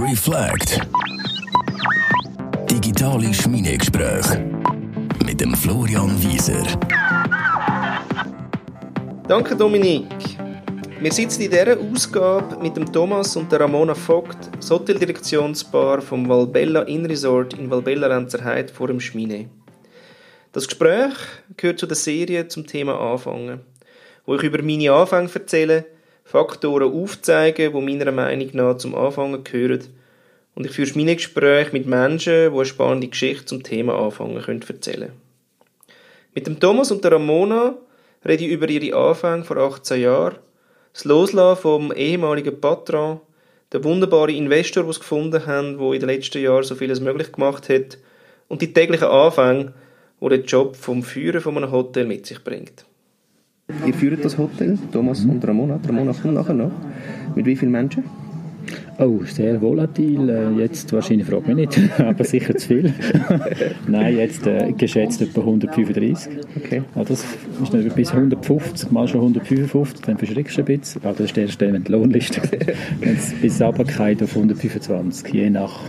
Reflect. Digitale Schmiedegespräche mit dem Florian Wieser. Danke Dominik. Wir sitzen in dieser Ausgabe mit dem Thomas und der Ramona Vogt, das Hoteldirektionspaar vom Valbella Inn Resort in Valbella Lenzerheide vor dem Schmine. Das Gespräch gehört zu der Serie zum Thema Anfangen, wo ich über meine Anfänge erzähle, Faktoren aufzeige, die meiner Meinung nach zum Anfangen gehören und ich führe meine Gespräche mit Menschen, die eine spannende Geschichte zum Thema Anfangen können erzählen Mit dem Thomas und der Ramona rede ich über ihre Anfänge vor 18 Jahren das Loslassen vom ehemaligen Patron, der wunderbare Investor, den sie gefunden haben, der in den letzten Jahren so vieles möglich gemacht hat, und die täglichen Anfänge, die der Job vom Führen von einem Hotel mit sich bringt. Ihr führt das Hotel, Thomas und Ramona. Ramona kommt nachher noch. Mit wie vielen Menschen? Oh, sehr volatil. Äh, jetzt wahrscheinlich fragt mich nicht, aber sicher zu viel. Nein, jetzt äh, geschätzt etwa 135. Okay. Ja, das ist nicht bis 150, mal schon 155, dann verschreckst du ein bisschen. Ja, das ist der Stelle, wenn die Lohnliste bis runtergeht auf 125, je nach,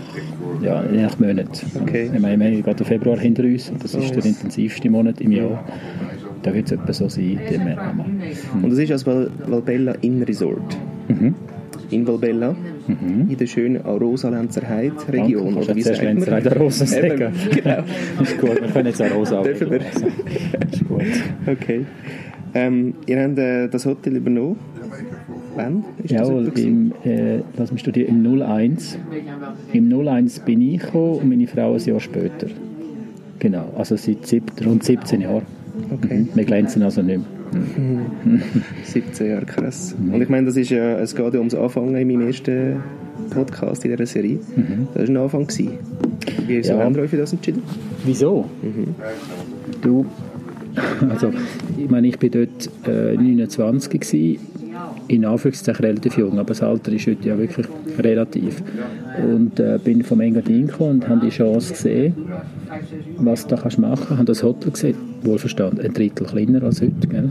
ja, je nach Monat. Okay. Ich meine, wir haben gerade den Februar hinter uns, das ist der intensivste Monat im Jahr. Da wird es etwa so sein. Und das ist als Val Valbella Inn Resort. Mhm. In Valbella, Mhm. in der schönen Arosa-Lenzer Heide-Region. Oder wie sagt Lenzer Heide Rosa sagen? Genau. ist gut, wir können jetzt auch Rosa Dürfen wir? ist gut. Okay. Ähm, ihr habt äh, das Hotel übernommen. Wann? Ist das Jawohl, gewesen? im, äh, lass mich studieren, im 01. Im 01 bin ich gekommen und meine Frau ein Jahr später. Genau, also seit sieb, rund 17 Jahren. Okay. Mhm. Wir glänzen also nicht mehr. 17 Jahre, krass. Und ich meine, das ist ja, es geht ja ums Anfangen in meinem ersten Podcast in dieser Serie. Das war ein Anfang. Gewesen. Wieso Ja. haben wir euch für das entschieden? Wieso? Du, also, ich meine, ich bin dort äh, 29 gewesen, in Anführungszeichen relativ jung, aber das Alter ist heute ja wirklich relativ. Und äh, bin vom Engadin gekommen und habe die Chance gesehen, was du da kannst machen kannst. habe das Hotel gesehen, wohlverstanden, ein Drittel kleiner als heute. Gell?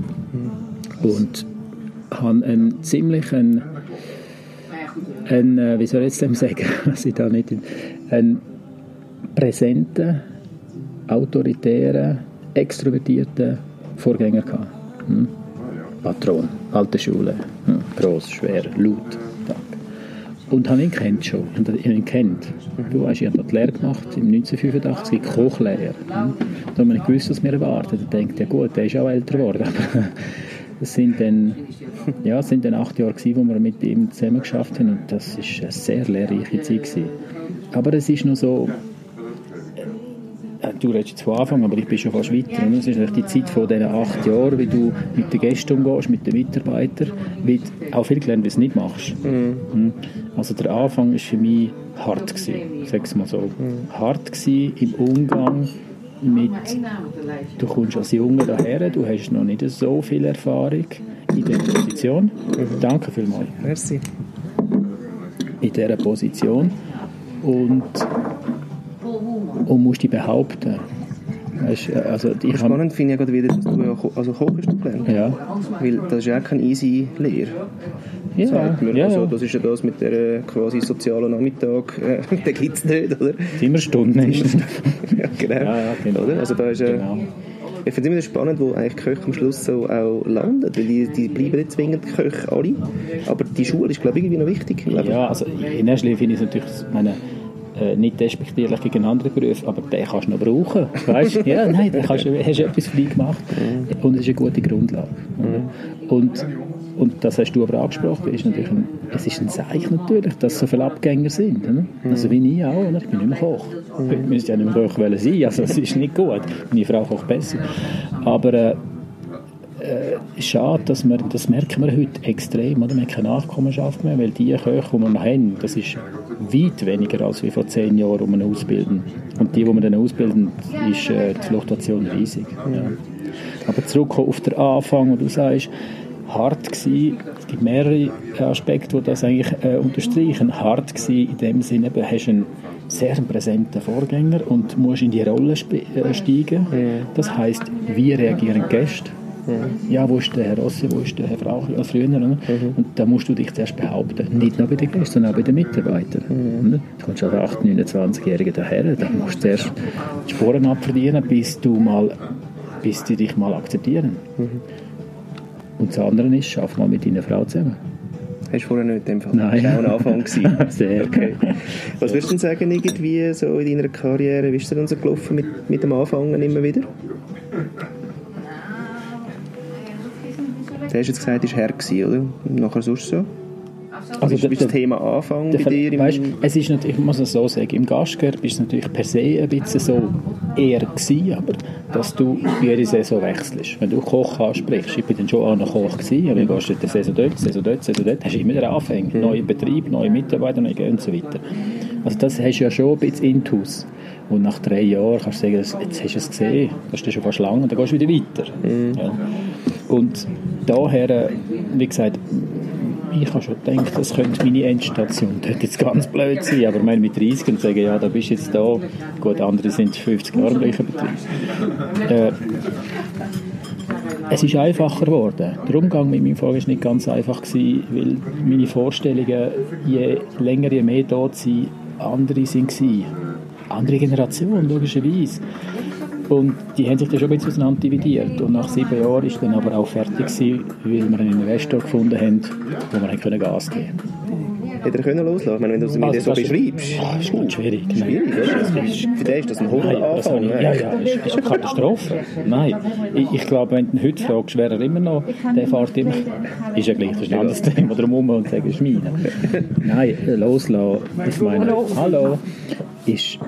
Und habe einen ziemlich einen, einen, äh, wie soll ich jetzt dem sagen, was ich da nicht, einen präsenten, autoritären, extrovertierten Vorgänger gehabt. Hm? Patron, alte Schule, hm? gross, schwer, laut. Und habe ihn kennt schon. Und ich habe ihn kennt. Du weißt, ich habe dort Lehre gemacht, im 1985, Kochlehre. Hm? Da habe ich nicht gewusst, was mir erwartet. Ich dachte, ja gut, der ist auch älter geworden. Aber das sind dann, ja, es sind dann acht Jahre gewesen, wo wir mit ihm zusammen geschafft haben. Und das ist eine sehr lehrreiche Zeit gewesen. Aber es ist noch so, Du redest jetzt von Anfang, aber ich bin schon fast weiter. Es ist die Zeit von diesen acht Jahren, wie du mit den Gästen umgehst, mit den Mitarbeitern, wie du auch viel gelernt, wie du es nicht machst. Mhm. Also der Anfang war für mich hart, gewesen, sag mal so. Hart gewesen im Umgang mit, du kommst als Junge daher, du hast noch nicht so viel Erfahrung in dieser Position. Danke vielmals Merci. in dieser Position und, und musst dich behaupten. Weißt, also ich Spannend finde ich ja gerade wieder, dass du ja ko- also Koch hast gelernt. ja, Weil das ist ja auch keine easy Lehre. ja, sagt man. ja, Also, das ist ja das mit der äh, quasi sozialen Nachmittag, äh, den gibt es nicht, oder? immer Stunden ist ja, genau. Ja, ja, genau. Oder? Also da ist, äh, Genau. Ich finde es immer spannend, wo eigentlich Köche am Schluss so auch landen, weil die, die bleiben nicht zwingend Köche alle, aber die Schule ist glaube ich irgendwie noch wichtig. Ja, also in erster Linie finde ich es natürlich, meine, äh, nicht despektierlich gegen andere Berufe, aber den kannst du noch brauchen. Weißt? ja, nein, den kannst hast du etwas für dich gemacht und es ist eine gute Grundlage. oder? Und, und das hast du aber angesprochen, ist natürlich ein, es ist ein Zeichen natürlich, dass so viele Abgänger sind. Oder? Also wie ich auch, oder? ich bin nicht mehr Koch. Ich müsste ja nicht mehr Koch sein, also das ist nicht gut. Meine Frau kocht besser. Aber äh, äh, schade, dass wir, das merken wir heute extrem, oder? wir haben keine Nachkommenschaft mehr, weil die Köche, die wir haben, das ist weit weniger als wie vor zehn Jahren, die wir ausbilden. Und die, die wir dann ausbilden, ist äh, die Fluktuation riesig. Ja. Aber zurück auf den Anfang, wo du sagst, hart gewesen, es gibt mehrere Aspekte, die das eigentlich äh, unterstreichen. Hart gewesen in dem Sinne, du hast einen sehr präsenten Vorgänger und musst in die Rolle äh, steigen. Das heißt, wie reagieren Gäste? Ja, wo ist der Herr Rossi, wo ist der Herr Frauch, als früher. Oder? Und da musst du dich zuerst behaupten. Nicht nur bei den Gästen, sondern auch bei den Mitarbeitern. Oder? Du kommst als 8-, 29-Jähriger daher, dann musst du zuerst die Sporen abverdienen, bis du mal bis die dich mal akzeptieren. Und das andere ist, schaff mal mit deiner Frau zusammen. Hast du vorher nicht in dem Fall? Nein. Das war auch ein Anfang. gewesen. Sehr Okay. Was würdest du denn sagen, irgendwie so in deiner Karriere, wie ist es denn so gelaufen mit, mit dem Anfangen immer wieder? Du hast jetzt gesagt, es war Herr, gewesen, oder? Und nachher sonst so? Also Wie ist, wie ist das Thema Anfang bei Der, dir? Im, weißt, es ist natürlich, ich muss es so sagen, im Gastgewerbe ist es natürlich per se ein bisschen so eher gewesen, aber dass du jede Saison wechselst. Wenn du Koch ansprichst, ich bin dann schon auch noch Koch gewesen, aber du gehst dort Saison dort, Saison dort, Saison dort, hast du immer den Anfang, neuer Betrieb, neue Mitarbeiter, neue und so weiter. Also das hast du ja schon ein bisschen intus. Und nach drei Jahren kannst du sagen, jetzt hast du es gesehen, das ist schon fast lang und dann gehst du wieder weiter. Ja. Und daher, äh, wie gesagt, ich habe schon gedacht, das könnte meine Endstation. Das könnte jetzt ganz blöd sein, aber meine, mit 30 und sagen, ja, da bist du jetzt da. Gut, andere sind 50 Jahre im gleichen Betrieb. Äh, es ist einfacher geworden. Der Umgang mit meinem Vater war nicht ganz einfach, gewesen, weil meine Vorstellungen, je länger, je mehr dort sind, andere waren. Andere Generation, logischerweise. Und die haben sich dann schon ein bisschen auseinander dividiert. Und nach sieben Jahren ist dann aber auch fertig gewesen, weil wir einen Investor gefunden haben, wo wir können Gas geben Hätte er können loslassen? Ich meine, wenn du es mir Also so ist- beschreibst. Ah, ist ganz schwierig. Schwierig, oder? Ist, für den ist das ein Horroranfang. habe ich, ja, ja, das ist, ist eine Katastrophe. Nein, ich, ich glaube, wenn du ihn heute fragst, wäre er immer noch, der fährt immer, ist ja gleich, das ist ein anderes Thema drumherum und sagen, es ist meine. Nein, loslassen, ich meine, hallo, ist,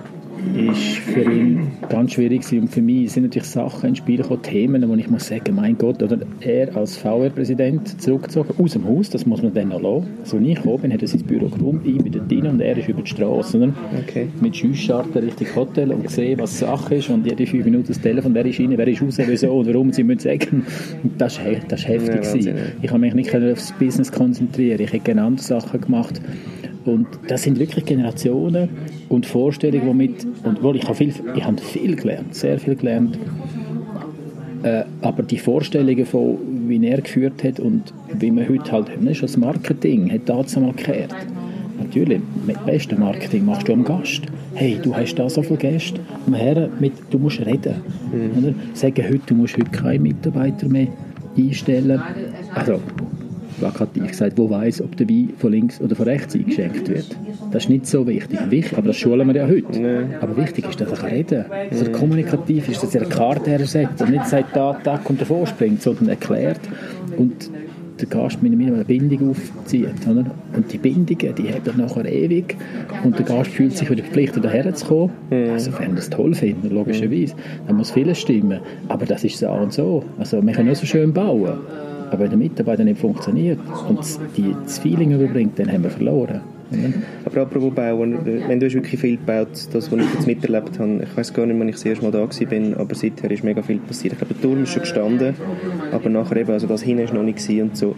ist für ihn ganz schwierig gewesen. und für mich sind natürlich Sachen ins Spiel gekommen, Themen, wo ich muss sagen, mein Gott, oder er als VR-Präsident zurückgezogen, aus dem Haus, das muss man dann noch lassen. Also, als ich gekommen bin, hat er sein Büro geräumt, ich bin dort rein und er ist über die Straße. Oder? Okay. Mit Schusscharten Richtung Hotel und gesehen, was Sache ist und jede fünf Minuten das Telefon, wer ist rein, wer ist raus, wieso und warum sie müssen sagen. Und Das das ist heftig. Ja, gewesen. ich habe mich nicht können aufs Business konzentrieren, ich hätte gerne andere Sachen gemacht. Und das sind wirklich Generationen und Vorstellungen, die mit, und wohl, ich habe viel, ich habe viel gelernt, sehr viel gelernt, äh, aber die Vorstellungen von, wie er geführt hat und wie man heute halt, das ist das Marketing, hat das einmal gekehrt. Natürlich, mit bestem Marketing machst du am Gast. Hey, du hast da so viele Gäste. Mit, du musst reden. Oder? Sagen heute, du musst heute keine Mitarbeiter mehr einstellen. Also, plakativ gesagt, wo weiß, ob der Wein von links oder von rechts eingeschenkt wird. Das ist nicht so wichtig. wichtig aber das schulen wir ja heute. Aber wichtig ist, dass er reden kann. Dass er kommunikativ ist, dass er eine Karte hersetzt und nicht sagt, da, da und davor springt, sondern erklärt und der Gast mit mir eine Bindung aufzieht. Oder? Und die Bindungen, die haben nachher ewig und der Gast fühlt sich wieder verpflichtet, daher zu kommen. Also wenn er das toll findet, logischerweise, dann muss vieles stimmen. Aber das ist so und so. Also wir können nur so schön bauen. Aber wenn der Mitarbeiter nicht funktioniert und die, das Feeling überbringt, dann haben wir verloren. Oder? Aber apropos Bauen, äh, wenn du hast wirklich viel gebaut, das, was ich jetzt miterlebt habe, ich weiß gar nicht, wann ich das erste Mal da war, aber seither ist mega viel passiert. Ich glaube, der Turm ist schon gestanden, aber nachher eben, also das hinten ist noch nicht und so.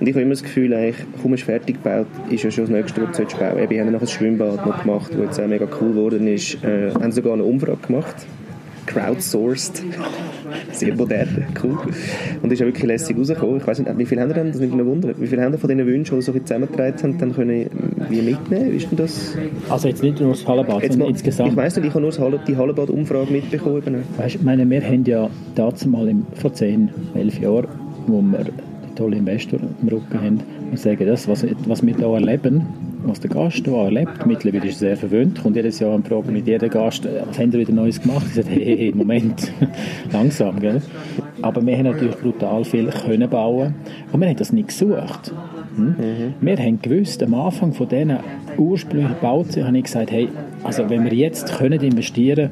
Und ich habe immer das Gefühl, eigentlich, kaum ist fertig gebaut, ist ja schon das nächste, was du solltest bauen Eben, Wir haben noch ein Schwimmbad noch gemacht, das jetzt auch mega cool geworden ist. Äh, haben sogar eine Umfrage gemacht crowdsourced. Sehr modern, cool. Und ist ja wirklich lässig rausgekommen. Ich weiß nicht, wie viele haben denn, das nimmt mich Wunder, wie viele haben von diesen Wünschen, die so zusammengetragen haben, dann können wie mitnehmen? Ist denn das? Also jetzt nicht nur das Hallenbad, Jetzt sondern insgesamt. ich weiss nicht, ich habe nur Halle, die Hallenbad-Umfrage mitbekommen. Weißt, meine, wir haben ja dazu mal im, vor 10, 11 Jahren, wo wir einen tollen Investor im Rücken haben, und sagen, das, was, was wir hier erleben, was der Gast hier erlebt, mittlerweile ist er sehr verwöhnt, kommt jedes Jahr eine Frage mit jedem Gast, was haben ihr wieder Neues gemacht? Ich sage, hey, hey, Moment, langsam, gell? Aber wir haben natürlich brutal viel können bauen und wir haben das nicht gesucht. Hm? Wir haben gewusst, am Anfang von diesen ursprünglichen Bauten habe ich gesagt, hey, also wenn wir jetzt können investieren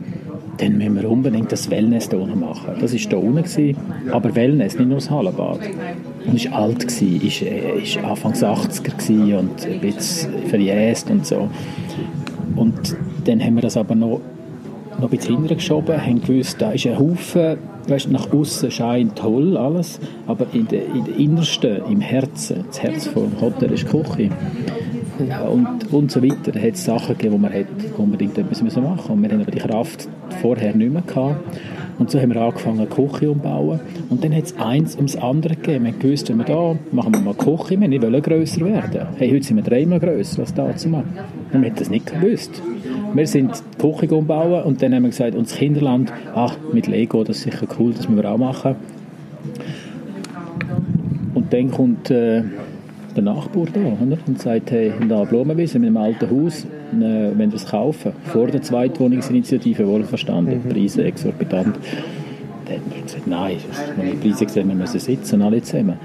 dann müssen wir unbedingt das Wellness hier unten machen. Das war hier unten, gewesen, aber Wellness, nicht nur das Hallenbad. Und war alt, gewesen, ist, äh, ist Anfangs 80er gewesen und ein bisschen verjäst und so. Und dann haben wir das aber noch, noch ein bisschen hinterher geschoben, haben gewusst, da ist ein Haufen, weißt, nach außen scheint toll alles, aber in der, in der Innersten, im Herzen, das Herz vom Hotel ist Küche. Und, und so weiter. Da hat es Sachen gegeben, wo man hätte unbedingt etwas machen Und wir haben aber die Kraft vorher nicht mehr gehabt. Und so haben wir angefangen, eine Küche umzubauen. Und dann hat es eins ums andere gegeben. Wir haben gewusst, wenn wir da machen wir mal Küche, wir wollen grösser werden. Hey, heute sind wir dreimal grösser als da zu machen. Und wir haben das nicht gewusst. Wir sind die Küche umbauen und dann haben wir gesagt, und das Kinderland, ach, mit Lego, das ist sicher cool, das müssen wir auch machen. Und dann kommt äh, der Nachbar da oder? und sagt, hey, da Blumenwiese mit einem alten Haus, äh, wenn wir es kaufen, vor der Zweitwohnungsinitiative, wohlverstanden, mhm. Preise exorbitant. Dann hat man gesagt, nein, wenn wir Preise gesehen, wir müssen sitzen, alle zusammen.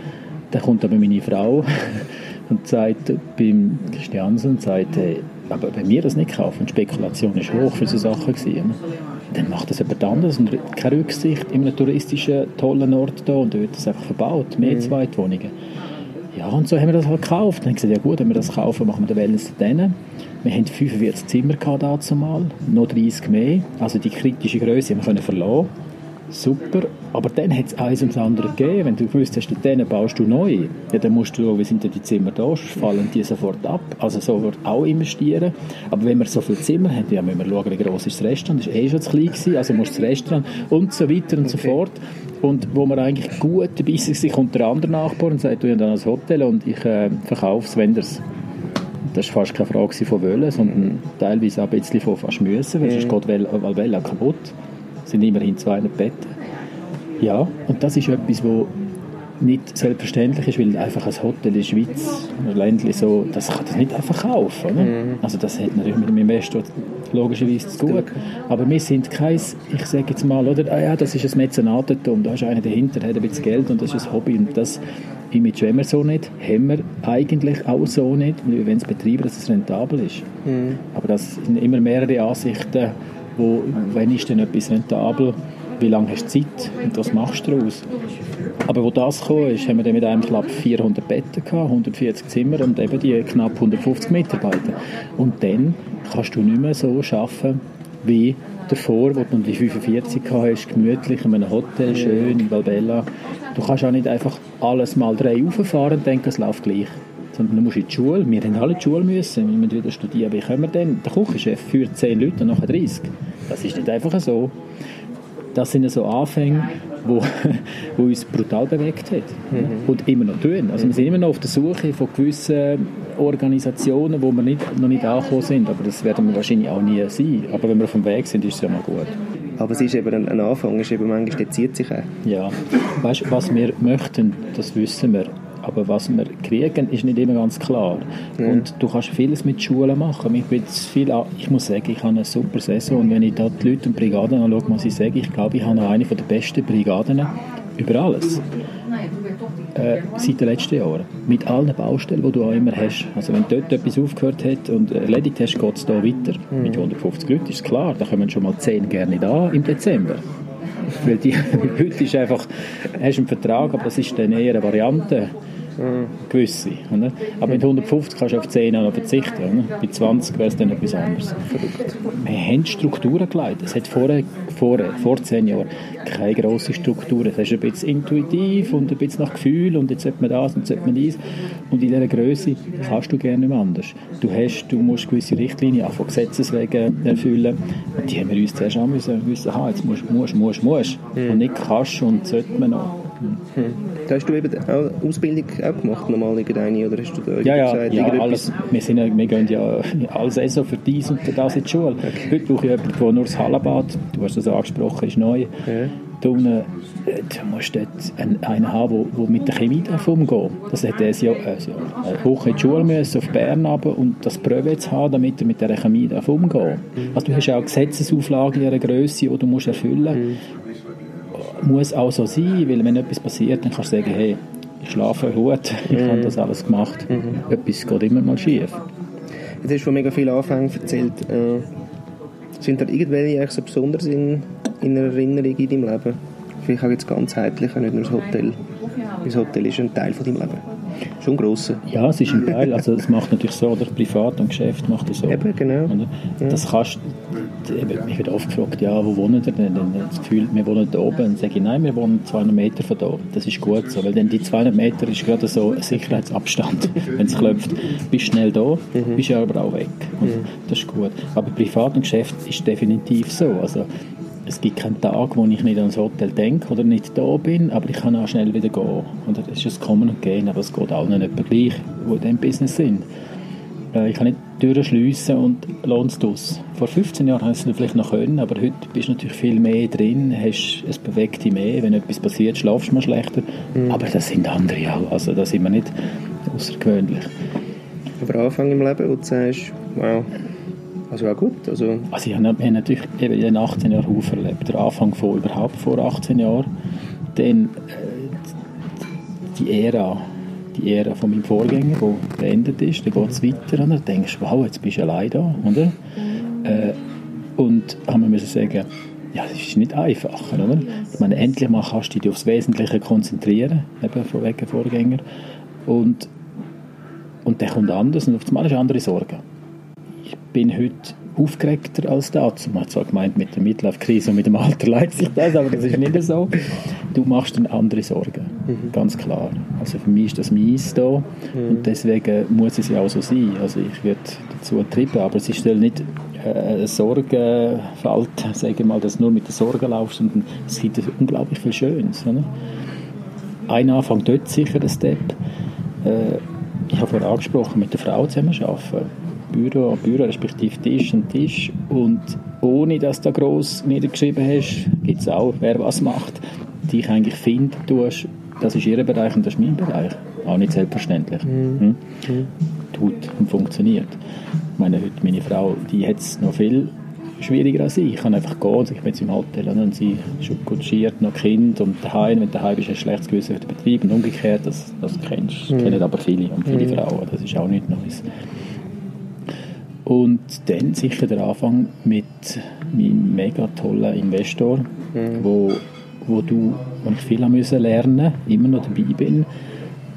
Dann kommt aber meine Frau und sagt beim Christiansen und sagt, hey, aber wenn wir das nicht kaufen, die Spekulation ist hoch für so Sachen gewesen, dann macht das jemand anderes und keine Rücksicht in einem touristischen, tollen Ort da und wird das einfach verbaut, mehr mhm. Zweitwohnungen. Ja, und so haben wir das halt gekauft. Dann haben gesagt, ja gut, wenn wir das kaufen, machen wir den Wellness denen. Wir hatten 45 Zimmer dazu mal, noch 30 mehr. Also die kritische Größe haben wir verlassen super. Aber dann hat es eins ums andere gegeben. Wenn du gewusst hast, dann baust du neu, ja, dann musst du schauen, wie sind denn die Zimmer da, fallen die sofort ab. Also so wird auch investieren. Aber wenn wir so viele Zimmer haben, ja, müssen wir schauen, wie groß ist das Restaurant. Das war eh schon zu klein, gewesen, also musst du das Restaurant und so weiter und okay. so fort. Und wo wir eigentlich gut dabei sind, kommt der andere Nachbar und sagt, du hast dann ein Hotel und ich äh, verkaufe es, wenn das das war fast keine Frage von wollen, sondern teilweise auch ein bisschen von fast müssen, weil sonst geht Valvella kaputt sind immerhin 200 Betten. Ja, und das ist etwas, wo nicht selbstverständlich ist, weil einfach ein Hotel in der Schweiz, ein Ländchen so, das kann das nicht einfach kaufen. Oder? Mhm. Also das hat natürlich mit dem Investor logischerweise zu tun. Aber wir sind kein, ich sage jetzt mal, oder, ah ja, das ist ein Mäzenatentum, da ist einer dahinter, der hat ein bisschen Geld und das ist ein Hobby und das Image haben wir so nicht, haben wir eigentlich auch so nicht, wir wollen es betreiben, dass es rentabel ist. Mhm. Aber das sind immer mehrere Ansichten, wo, wenn ist denn etwas rentabel, wie lange hast du Zeit und was machst du daraus? Aber wo das kam, ist, haben wir dann mit einem Club 400 Betten gehabt, 140 Zimmer und eben die knapp 150 Mitarbeiter. Und dann kannst du nicht mehr so arbeiten wie davor, wo du die 45 hast, gemütlich in einem Hotel, schön in Valbella. Du kannst auch nicht einfach alles mal drei rauffahren und denken, es läuft gleich sondern du musst in die Schule. Wir haben alle in die Schule müssen, wir müssen wieder studieren. Wie können wir denn? Der Küchenchef führt 10 Leute und nachher 30. Das ist nicht einfach so. Das sind so Anfänge, wo, wo uns brutal bewegt hat mhm. und immer noch tun. Also wir sind immer noch auf der Suche von gewissen Organisationen, wo wir nicht, noch nicht angekommen sind, aber das werden wir wahrscheinlich auch nie sein. Aber wenn wir auf dem Weg sind, ist es ja mal gut. Aber es ist eben ein, Anfang, es ist eben manchmal, der zieht sich auch. Ja, weißt was wir möchten, das wissen wir. Aber was wir kriegen, ist nicht immer ganz klar. Ja. Und du kannst vieles mit Schulen machen. Ich, bin viel, ich muss sagen, ich habe eine super Saison. Und wenn ich da die Leute und Brigaden anschaue, muss ich sagen, ich glaube, ich habe noch eine der besten Brigaden über alles. Äh, seit den letzten Jahren. Mit allen Baustellen, die du auch immer hast. Also wenn dort etwas aufgehört hat und erledigt hast, geht es da weiter. Mhm. Mit 150 Leuten ist klar, da kommen schon mal 10 gerne da im Dezember. Weil die, heute ist einfach, hast einen Vertrag, aber das ist dann eher eine Variante gewisse. Oder? Aber mit 150 kannst du auf 10 Jahre verzichten. Oder? Bei 20 wäre es dann etwas anderes. Verrückt. Wir haben Strukturen geleitet. Es hat vor, vor, vor 10 Jahren keine grosse Struktur. Es ist ein bisschen intuitiv und ein bisschen nach Gefühl und jetzt sollte man das und jetzt sollte man dies. Und in dieser Größe kannst du gerne nicht anders. Du, hast, du musst gewisse Richtlinien auch von Gesetzeswegen erfüllen. Und die haben wir uns zuerst auch müssen, müssen ah, jetzt musst, musst, musst, musst. Mhm. Und nicht kannst und sollte man noch. Hm. Hast du eben auch Ausbildung auch gemacht, normal irgendeine, oder hast du da ja, ja, gesagt, ja, alles, wir, sind, wir gehen ja alle Saison für dies und das in die Schule. Okay. Heute brauche ich jemanden, der nur das Hallenbad, du hast das angesprochen, ist neu. Ja. Da unten, äh, du musst dort einen haben, der mit der Chemie umgehen Das hat er ja, also, eine Woche in die Schule müssen, auf Bern runter, und das Prüfe zu haben, damit er mit der Chemie umgehen darf. Mhm. Also du hast auch Gesetzesauflagen in einer Größe, die du musst erfüllen musst. Mhm muss auch so sein, weil wenn etwas passiert, dann kannst du sagen, hey, ich schlafe gut, ich mhm. habe das alles gemacht. Mhm. Etwas geht immer mal schief. Jetzt hast du von mega vielen Anfängen erzählt. Äh, sind da irgendwelche eigentlich so besonders in, in Erinnerung in deinem Leben? Vielleicht auch jetzt ganzheitlich, nicht nur das Hotel. Das Hotel ist ein Teil von deinem Leben. Schon grosser. Ja, es ist ein Teil. Also es macht natürlich so, oder Privat und Geschäft macht es so. Eben, genau. Ja. Das kannst, eben, mich wird oft gefragt, ja, wo wohnen ihr denn? Das Gefühl, wir wohnen da oben. Dann sage ich, nein, wir wohnen 200 Meter von da. Das ist gut so, weil dann die 200 Meter ist gerade so ein Sicherheitsabstand. Wenn es klopft, bist schnell da, mhm. bist aber auch weg. Und mhm. Das ist gut. Aber Privat und Geschäft ist definitiv so. Also es gibt keinen Tag, wo ich nicht ans Hotel denke oder nicht da bin, aber ich kann auch schnell wieder gehen. Und das ist ein Kommen und Gehen, aber es geht allen nicht gleich, die in diesem Business sind. Äh, ich kann nicht Türen schliessen und lohnt es Vor 15 Jahren hast du es vielleicht noch können, aber heute bist du natürlich viel mehr drin, hast, es bewegt dich mehr, wenn etwas passiert, schlafst du mal schlechter. Mhm. Aber das sind andere auch, also da sind wir nicht außergewöhnlich. Aber Anfang im Leben, wo du sagst, wow, also auch gut. Also, also ich habe natürlich eben in den 18 Jahren Haufen erlebt. Der Anfang von überhaupt vor 18 Jahren. Dann äh, die Ära, die Ära von meinem Vorgänger, die beendet ist. Dann geht es weiter. Und dann denkst du, wow, jetzt bist du allein da. Oder? Äh, und haben wir müssen sagen, ja, das ist nicht einfach. Oder? Ich meine, endlich mal kannst du dich aufs Wesentliche konzentrieren, eben von wegen Vorgänger. Und, und dann kommt anders und auf einmal ist andere Sorgen bin heute aufgeregter als dazu. Man hat zwar gemeint, mit der Midlife-Krise und mit dem Alter leidet sich das, aber das ist nicht so. Du machst dann andere Sorgen, mhm. ganz klar. Also für mich ist das mies da mhm. und deswegen muss es ja auch so sein. Also ich werde dazu getrieben, aber es ist nicht äh, Sorgenfalt, sage ich mal, dass du nur mit den Sorgen laufst, sondern es gibt unglaublich viel Schönes. Oder? Ein Anfang dort sicher, der Step. Äh, ich habe vorher angesprochen, mit der Frau zusammen arbeiten Büro, Büro respektive Tisch und Tisch und ohne dass du da gross niedergeschrieben hast, gibt es auch, wer was macht, die ich eigentlich finden tust, das ist ihr Bereich und das ist mein Bereich. Auch nicht selbstverständlich. Mhm. Hm? Mhm. Tut und funktioniert. Ich meine, heute meine Frau, die hat es noch viel schwieriger als ich. Ich kann einfach gehen, ich bin jetzt im Hotel und sie kutschiert noch Kind und daheim, wenn du daheim du ein schlechtes Gewissen für den Betrieb und umgekehrt, das, das kennst, mhm. kennen aber viele und viele mhm. Frauen, das ist auch nichts Neues. Und dann sicher der Anfang mit meinem mega tollen Investor, mhm. wo, wo, du, ich viel müssen lernen immer noch dabei bin,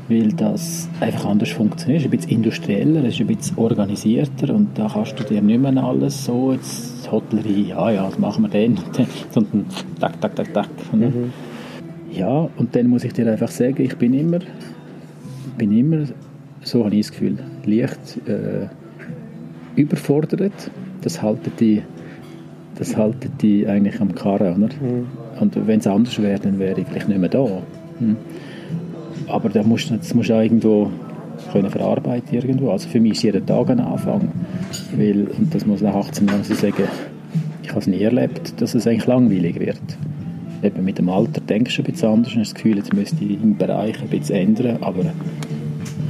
weil das einfach anders funktioniert. Es ist ein bisschen industrieller, es ist ein bisschen organisierter und da kannst du dir nicht mehr alles so, jetzt Hotellerie, ja, ja, das machen wir dann, sondern tak, tak, tak, tak. Mhm. Ja, und dann muss ich dir einfach sagen, ich bin immer, bin immer, so habe ich das Gefühl, leicht... Äh, überfordert. Das halten die, das halten die eigentlich am Karren. Oder? Mhm. Und wenn es anders wäre, dann wäre ich vielleicht nicht mehr da. Mhm. Aber da musst, das musst du auch irgendwo können verarbeiten irgendwo. Also für mich ist jeder Tag ein Anfang. Weil, und das muss nach 18 Jahren sagen, ich habe es nie erlebt, dass es eigentlich langweilig wird. Eben mit dem Alter denkst du ein bisschen anders und hast das Gefühl, jetzt müsste ich im Bereich ein bisschen ändern, aber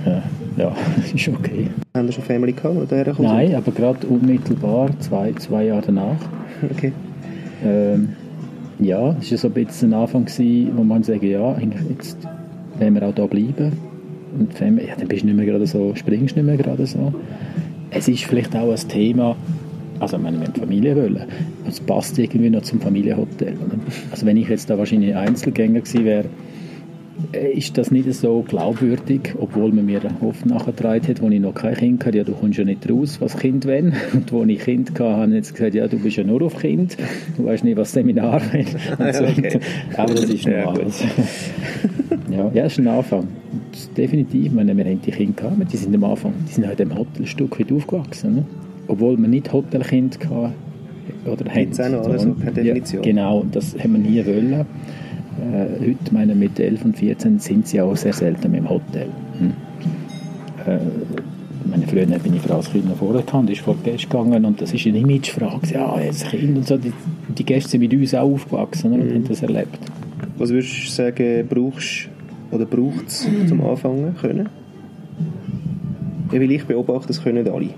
äh, ja, das ist okay. Haben Sie schon Family gehabt, oder Nein, aber gerade unmittelbar, zwei, zwei Jahre danach. Okay. Ähm, ja, es war so ein bisschen ein Anfang, gewesen, wo man sagen, ja, jetzt wollen wir auch hier bleiben. Und Family, ja, dann bist du nicht mehr gerade so, springst du nicht mehr gerade so. Es ist vielleicht auch ein Thema, also meine, wir Familie wollen. Es passt irgendwie noch zum Familienhotel. Also wenn ich jetzt da wahrscheinlich Einzelgänger gewesen wäre, ist das nicht so glaubwürdig, obwohl man mir oft nachgetragen hat, als ich noch kein Kind hatte, ja, du kommst ja nicht raus, was Kind wenn. Und als ich Kind hatte, haben sie gesagt, ja, du bist ja nur auf Kind, du weißt nicht, was Seminar will. So. Okay. Aber das ist normal. Ja, ja, das ist ein Anfang. Definitiv, meine, wir haben die Kinder gehabt, die sind am Anfang, die sind halt im Hotel ein Stück weit aufgewachsen. Ne? Obwohl wir nicht Hotelkind hatten. Oder haben. Auch noch, also per Definition. Ja, genau, das haben wir nie wollen. Äh, heute, meine mit 11 und 14, sind sie auch sehr selten im Hotel. Hm. Äh, meine früher bin ich als Kind noch vorher und ist vor die Gäste gegangen und das ist eine Imagefrage. Ja, jetzt Kind und so, die, die Gäste sind mit uns auch aufgewachsen und mhm. haben das erlebt. Was würdest du sagen, brauchst oder braucht es zum Anfangen können? Ja, weil ich beobachte, das können alle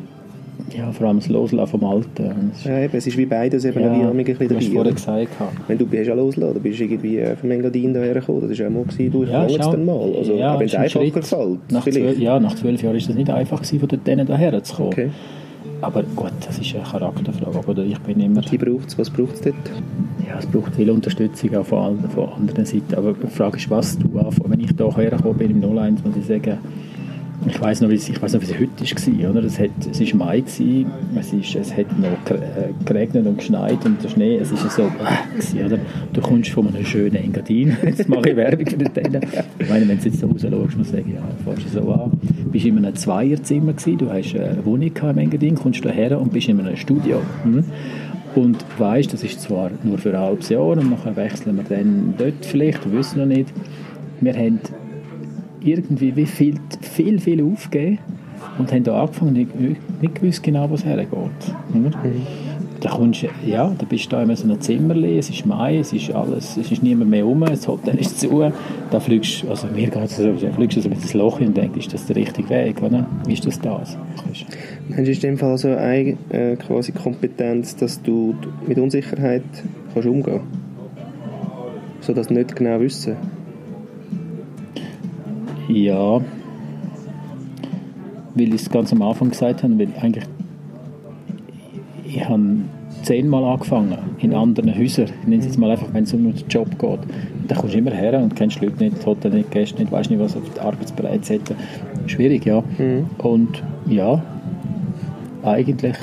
ja, vor allem das Loslassen vom Alten. Ja, eben, es ist wie beides eben ja, ein bisschen dabei. Du vorher gesagt. Wenn du bist ja losgelassen, du bist irgendwie äh, von Engadin daher gekommen, das war auch mal, gewesen, du, ich ja, es dann mal. Also, ja, wenn es einfacher Schritt. fällt, nach zwölf, Ja, nach zwölf Jahren ist es nicht einfach gewesen, von dort daher zu kommen. Okay. Aber gut, das ist eine Charakterfrage. Oder ich bin immer... Die braucht's, was braucht es dort? Ja, es braucht viel Unterstützung auch von, von anderen Seiten. Aber die Frage ist, was du anfängst. Wenn ich hierher gekommen bin im 01, muss ich sagen, ich weiß noch, wie es, ich weiß noch, wie es heute war. Oder? Es, hat, es war Mai, gewesen, es, ist, es hat noch äh, geregnet und geschneit und der Schnee, es war so, gewesen, oder? du kommst von einem schönen Engadin, jetzt mache ich Werbung für den. Ich meine, wenn du jetzt raus schaust, musst du sagen, ja, fährst du so an. Du bist in einem Zweierzimmer, gewesen, du hast eine Wohnung im Engadin, kommst hierher und bist in einem Studio. Mhm. und weißt, das ist zwar nur für ein halbes Jahr und nachher wechseln wir dann dort vielleicht, wir wissen noch nicht. Wir haben irgendwie wie viel, viel, viel aufgegeben und haben da angefangen, nicht, nicht gewusst genau, wo es hergeht. Mhm. Da kommst ja, da bist du da in so einem Zimmerli, es ist Mai, es ist alles, es ist niemand mehr rum, das Hotel ist zu, da fliegst also mir geht es so, da fliegst du so mit ins Loch und denkst, ist das der richtige Weg, oder? Wie ist das das? Meinst du, ist in dem Fall so eine äh, quasi Kompetenz, dass du mit Unsicherheit kannst umgehen kannst? So dass du nicht genau wissen? Ja, weil ich es ganz am Anfang gesagt habe, weil eigentlich ich habe zehnmal angefangen in anderen Häusern. Ich nenne es jetzt mal einfach, wenn es um den Job geht. Da kommst du immer her und kennst Leute nicht, Hotel nicht, Gäste nicht, weißt nicht, was auf der Arbeitsbereitschaft etc. Schwierig, ja. Mhm. Und ja, eigentlich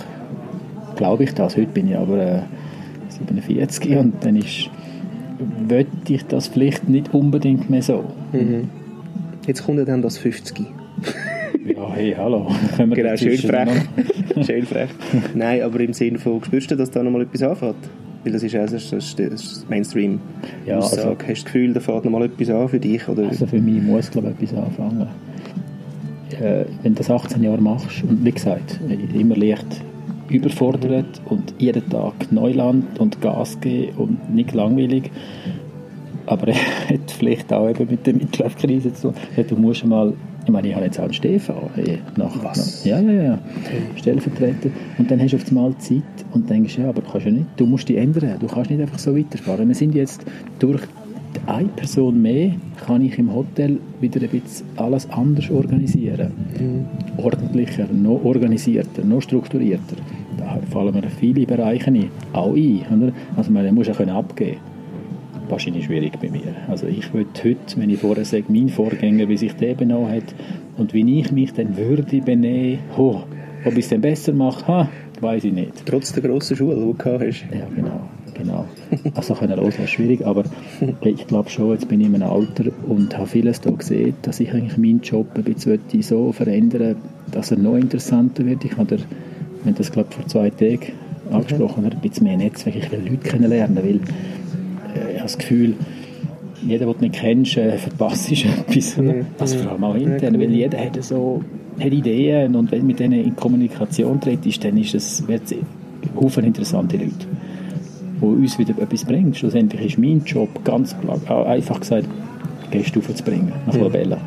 glaube ich das. Heute bin ich aber äh, 47 und dann ist, wollte ich das vielleicht nicht unbedingt mehr so. Mhm. Jetzt kommt dann das 50. Ja, hey, hallo. genau, schön frech. schön frech. Nein, aber im Sinne von, spürst du, dass da nochmal etwas anfängt? Weil das ist, also, das das Mainstream. Ja, also, Hast du das Gefühl, da fängt nochmal etwas an für dich? Oder? Also für mich muss, glaube ich, etwas anfangen. Äh, wenn du das 18 Jahre machst und wie gesagt, immer leicht überfordert und jeden Tag Neuland und Gas geben und nicht langweilig, aber er hat vielleicht auch eben mit der Midlife-Krise zu tun. Du musst mal ich meine, ich habe jetzt auch einen Stefan. Hey, nach, Was? Ja, ja, ja. Okay. Stellvertreter. Und dann hast du auf einmal Zeit und denkst, ja, aber du kannst ja nicht, du musst dich ändern. Du kannst nicht einfach so weiterfahren. Wir sind jetzt durch eine Person mehr, kann ich im Hotel wieder ein bisschen alles anders organisieren. Mhm. Ordentlicher, noch organisierter, noch strukturierter. Da fallen mir viele Bereiche ein. Auch ein. Oder? Also man muss ja abgeben können wahrscheinlich schwierig bei mir. Also ich würde heute, wenn ich vorher sage, mein Vorgänger, wie sich der benommen hat und wie ich mich dann würde benehmen, oh, ob ich es dann besser mache, ha, weiß ich nicht. Trotz der grossen Schule, die du gehabt hast. Ja, genau. genau. Also können los ist schwierig, aber ich glaube schon, jetzt bin ich in einem Alter und habe vieles da gesehen, dass ich eigentlich meinen Job ein bisschen so verändern dass er noch interessanter wird. Ich habe das, glaube vor zwei Tagen angesprochen, ein bisschen mehr Netzwerk, ich will Leute kennenlernen, weil ich habe das Gefühl, jeder, den du nicht kennst, äh, verpasst etwas. Mhm. Also vor allem auch intern, weil jeder hat so hat Ideen und wenn du mit denen in Kommunikation trittst, dann ist es, wird es interessante Leute, die uns wieder etwas bringen. Schlussendlich ist mein Job ganz klar, einfach gesagt, Gäste aufzubringen nach mhm. Labella,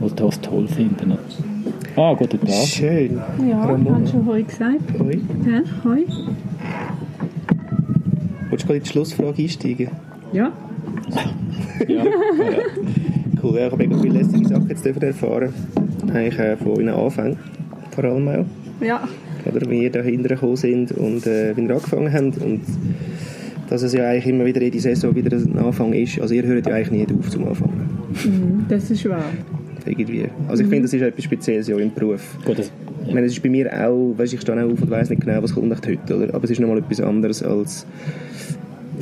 die das toll finden. Ah, guten Tag. Schön. Ja, ich habe schon Hoi gesagt. Hoi. Ja, Hoi. Wolltest du gerade in die Schlussfrage einsteigen? Ja. ja. Cool, ja, ich habe mega viele lässige Sachen jetzt erfahren. Eigentlich äh, von euren Anfängen, vor allem auch. Ja. Oder wie ihr dahinter gekommen sind und äh, wie ihr angefangen habt und dass es ja eigentlich immer wieder jede Saison wieder ein Anfang ist. Also ihr hört ja eigentlich nie auf zum Anfangen. Mhm, das ist wahr. Irgendwie. Also ich mhm. finde, das ist etwas Spezielles ja im Beruf. Gut, das, ja. Ich meine, es ist bei mir auch, weißt, ich stehe auch auf und weiß nicht genau, was kommt nach heute, oder? aber es ist nochmal etwas anderes als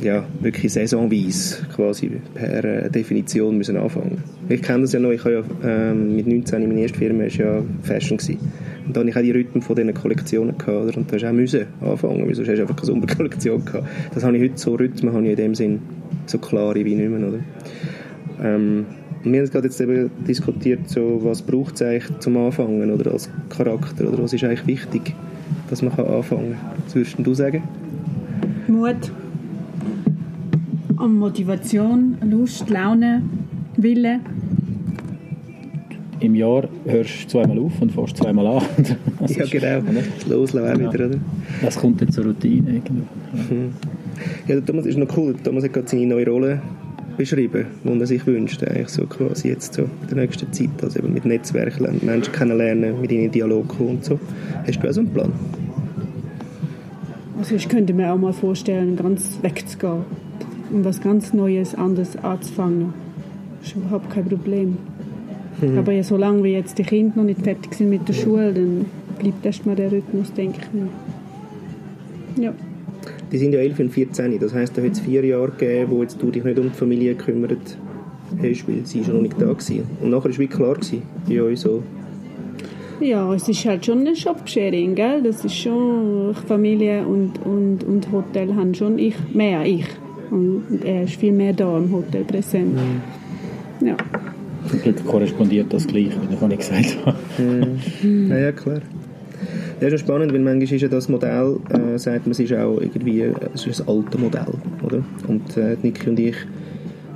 ja, wirklich saisonweise quasi per äh, Definition müssen anfangen. Ich kenne das ja noch, ich habe ja ähm, mit 19 in meiner ersten Firma ist ja Fashion gewesen. Und dann hatte ich auch die Rhythmen von diesen Kollektionen gehabt, oder? und da hast du auch anfangen, weil sonst hast du einfach keine Sommerkollektion gehabt. Das habe ich heute so, Rhythmen habe ich in dem Sinn so klare wie nicht mehr, oder? Ähm, wir haben gerade jetzt eben diskutiert, so, was braucht es eigentlich zum Anfangen oder als Charakter oder was ist eigentlich wichtig, dass man anfangen kann. Was würdest du sagen? Mut. Und Motivation, Lust, Laune, Wille. Im Jahr hörst du zweimal auf und fährst zweimal an. ja, genau. Das Loslassen genau. wieder, oder? Das kommt dann zur Routine. Genau. Mhm. Ja, der Thomas ist noch cool. Der Thomas hat gerade seine neue Rolle beschrieben, die er sich wünscht, eigentlich so quasi jetzt so in der nächsten Zeit, also eben mit Netzwerken, Menschen kennenlernen, mit ihnen in Dialog kommen und so. Hast du auch so einen Plan? Also ich könnte mir auch mal vorstellen, ganz wegzugehen um was ganz Neues, anderes anzufangen. Das ist überhaupt kein Problem. Mhm. Aber ja, solange wir jetzt die Kinder noch nicht fertig sind mit der Schule, dann bleibt erstmal der Rhythmus, denke ich mir. Ja. Die sind ja 11 und 14, das heisst, da hat es vier Jahre gegeben, wo jetzt du dich nicht um die Familie gekümmert hast, weil sie schon noch nicht da war. Und nachher war es wie klar gewesen, bei euch so, Ja, es ist halt schon ein Shop-Sharing, gell? Das ist schon Familie und, und, und Hotel haben schon ich, mehr ich. Und er ist viel mehr da im Hotel präsent. Ja. Dort korrespondiert das gleich, wie ich gesagt habe. Ja, ja klar. Das ist schon spannend, weil manchmal ist ja das Modell, äh, sagt man, es ist auch irgendwie es ist ein altes Modell, oder? Und äh, Niki und ich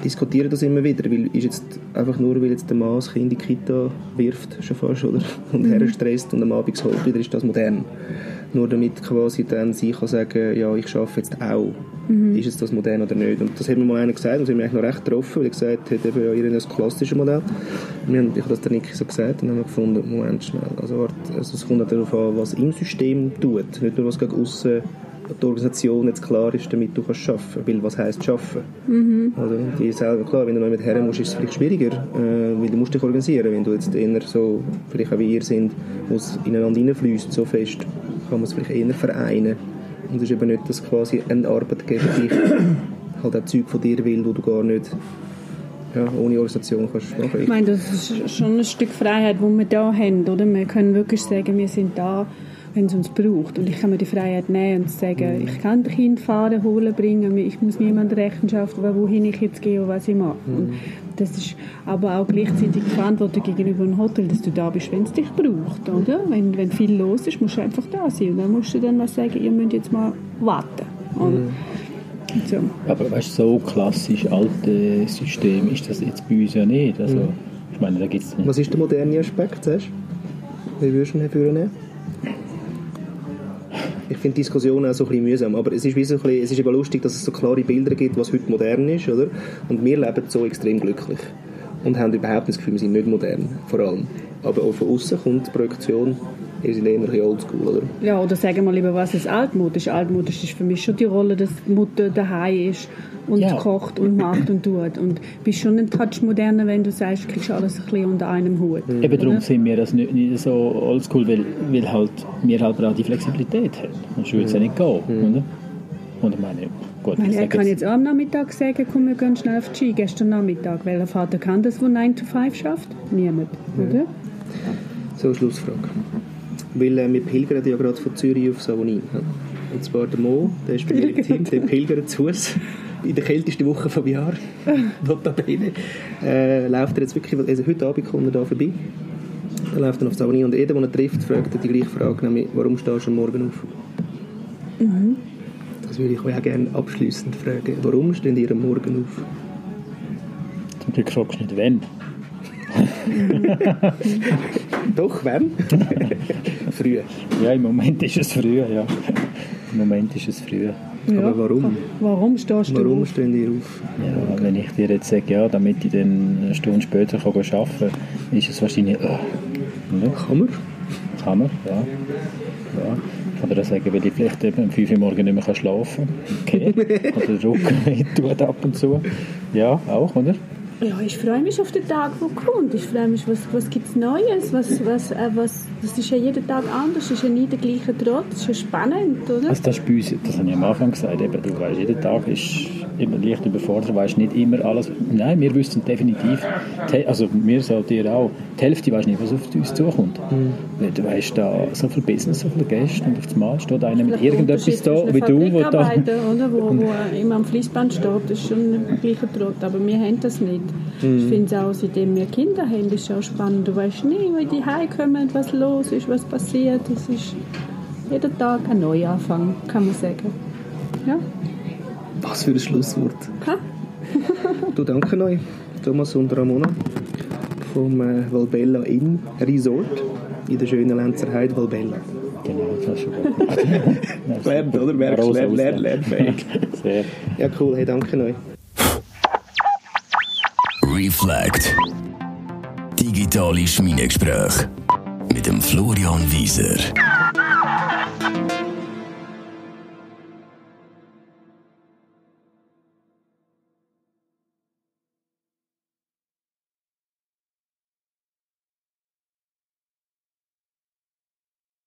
diskutieren das immer wieder, weil ist jetzt einfach nur, weil jetzt der Mann das Kind in die Kita wirft, schon fast, oder? Und mhm. herstresst und am Abend holt wieder, ist das modern. Nur damit quasi dann sie kann sagen, ja, ich arbeite jetzt auch. Mhm. Ist es das modern oder nicht? Und das hat mir mal einer gesagt, und das hat mich eigentlich noch recht getroffen, weil er gesagt hat, eben, ja, ihr das klassische Modell. Wir haben, ich habe das der Niki so gesagt, und dann haben wir gefunden, Moment schnell, also, also es kommt darauf an, was im System tut, nicht nur was gegen aussen die Organisation jetzt klar ist, damit du kannst arbeiten Weil was heisst arbeiten? Mhm. Also die selber, klar, wenn du noch mit her musst, ist es vielleicht schwieriger, äh, weil du musst dich organisieren. Wenn du jetzt eher so, vielleicht auch wie ihr sind, wo es ineinander reinfließt, so fest, kann man es vielleicht eher vereinen. Und es ist eben nicht, dass quasi ein Arbeitgeber dich halt auch Zeug von dir will, wo du gar nicht ja, ohne Organisation kannst machen. Ich meine, das ist schon ein Stück Freiheit, die wir da haben, oder? Wir können wirklich sagen, wir sind da wenn es uns braucht. Und ich kann mir die Freiheit nehmen und sagen, mhm. ich kann das Kind fahren, holen, bringen, ich muss niemandem Rechenschaft, wohin ich jetzt gehe und was ich mache. Mhm. Und das ist aber auch gleichzeitig die Verantwortung gegenüber einem Hotel, dass du da bist, wenn es dich braucht, oder? Wenn, wenn viel los ist, musst du einfach da sein. Und dann musst du dann mal sagen, ihr müsst jetzt mal warten. Mhm. So. Aber weißt du, so klassisch alte System ist das jetzt bei uns ja nicht. Also, mhm. ich meine, da gibt's nicht. Was ist der moderne Aspekt, sagst du? Wie würdest du ihn hervornehmen? Ich finde Diskussionen auch so ein bisschen mühsam, aber es ist, wie so bisschen, es ist eben lustig, dass es so klare Bilder gibt, was heute modern ist, oder? Und wir leben so extrem glücklich und haben überhaupt das Gefühl, wir sind nicht modern, vor allem. Aber auch von außen kommt die Projektion, wir sind eher ein bisschen oldschool, oder? Ja, oder sagen wir lieber, was ist altmodisch? Altmodisch ist für mich schon die Rolle, dass die Mutter daheim ist und ja. kocht und macht und tut. Und bist schon ein Touch moderner, wenn du sagst, du kriegst alles ein bisschen unter einem Hut. Mhm. Eben darum sind wir das nicht, nicht so oldschool, weil, weil halt, wir halt auch die Flexibilität haben. Sonst würde es ja nicht gehen, mhm. oder? Und ich meine, gut, ich er kann jetzt auch am Nachmittag sagen, komm, wir gehen schnell auf die Ski, gestern Nachmittag. Welcher Vater kann das, der 9 to 5 schafft? Niemand, mhm. oder? So, Schlussfrage. Weil äh, wir pilgern ja gerade von Zürich auf Savonin. Und zwar der Mo, der ist bei mir im Team, der pilgert zu Fuß in der kältesten Woche vom Jahr, notabene, äh, läuft er jetzt wirklich, also heute Abend kommt er da vorbei, er läuft dann auf Savonie und jeder, den er trifft, fragt er die gleiche Frage, nämlich, warum stehst du am Morgen auf? Mhm. Das würde ich auch gerne abschließend fragen. Warum steht ihr am Morgen auf? Du fragst nicht, wenn. Doch, wenn? früh. Ja, im Moment ist es früh, ja. Im Moment ist es früh. Ja. Aber warum? Warum stehst du Warum stehen die auf? Ja, wenn ich dir jetzt sage, ja, damit ich dann eine Stunde später kann arbeiten kann, ist es wahrscheinlich... Äh, ne? Kann man? Kann man, ja. ja. Ich kann dir sagen, weil ich vielleicht eben um 5 Uhr morgens nicht mehr schlafen kann. Okay. Oder der Rücken tut ab und zu. Ja, auch, oder? Ja, ich freue mich auf den Tag, der kommt. Ich freue mich, was, was gibt es Neues? Was, was, äh, was, das ist ja jeden Tag anders, es ist ja nie der gleiche Trott. Das ist ja spannend, oder? Also das, ist bei uns, das habe ich am Anfang gesagt, eben, du weißt, jeden Tag ist immer leicht überfordert, du weißt nicht immer alles. Nein, wir wissen definitiv, also wir sollten dir auch, die Hälfte weißt nicht, was auf uns zukommt. Mhm. Du weißt da so viel Business, so viele Gäste und auf einmal steht einer mit irgendetwas da, wie du, wo da... Oder, wo, wo immer am Fließband steht, das ist schon der gleiche Trott, aber wir haben das nicht. Mhm. Ich finde es auch, seitdem wir Kinder haben, ist es auch spannend. Du weißt nie, wie die heimkommen, was los ist, was passiert. Es ist jeden Tag ein Neuanfang, kann man sagen. Ja. Was für ein Schlusswort. du, danke euch, Thomas und Ramona vom äh, Valbella Inn Resort in der schönen Lenzer Heide Valbella. Genau, das ist schon gut. lernt, oder? Merkst, lernt, lernt, lernt, Sehr. Ja, cool. Hey, danke euch. Reflect. Digitale Schmiedegespräche mit dem Florian Wieser.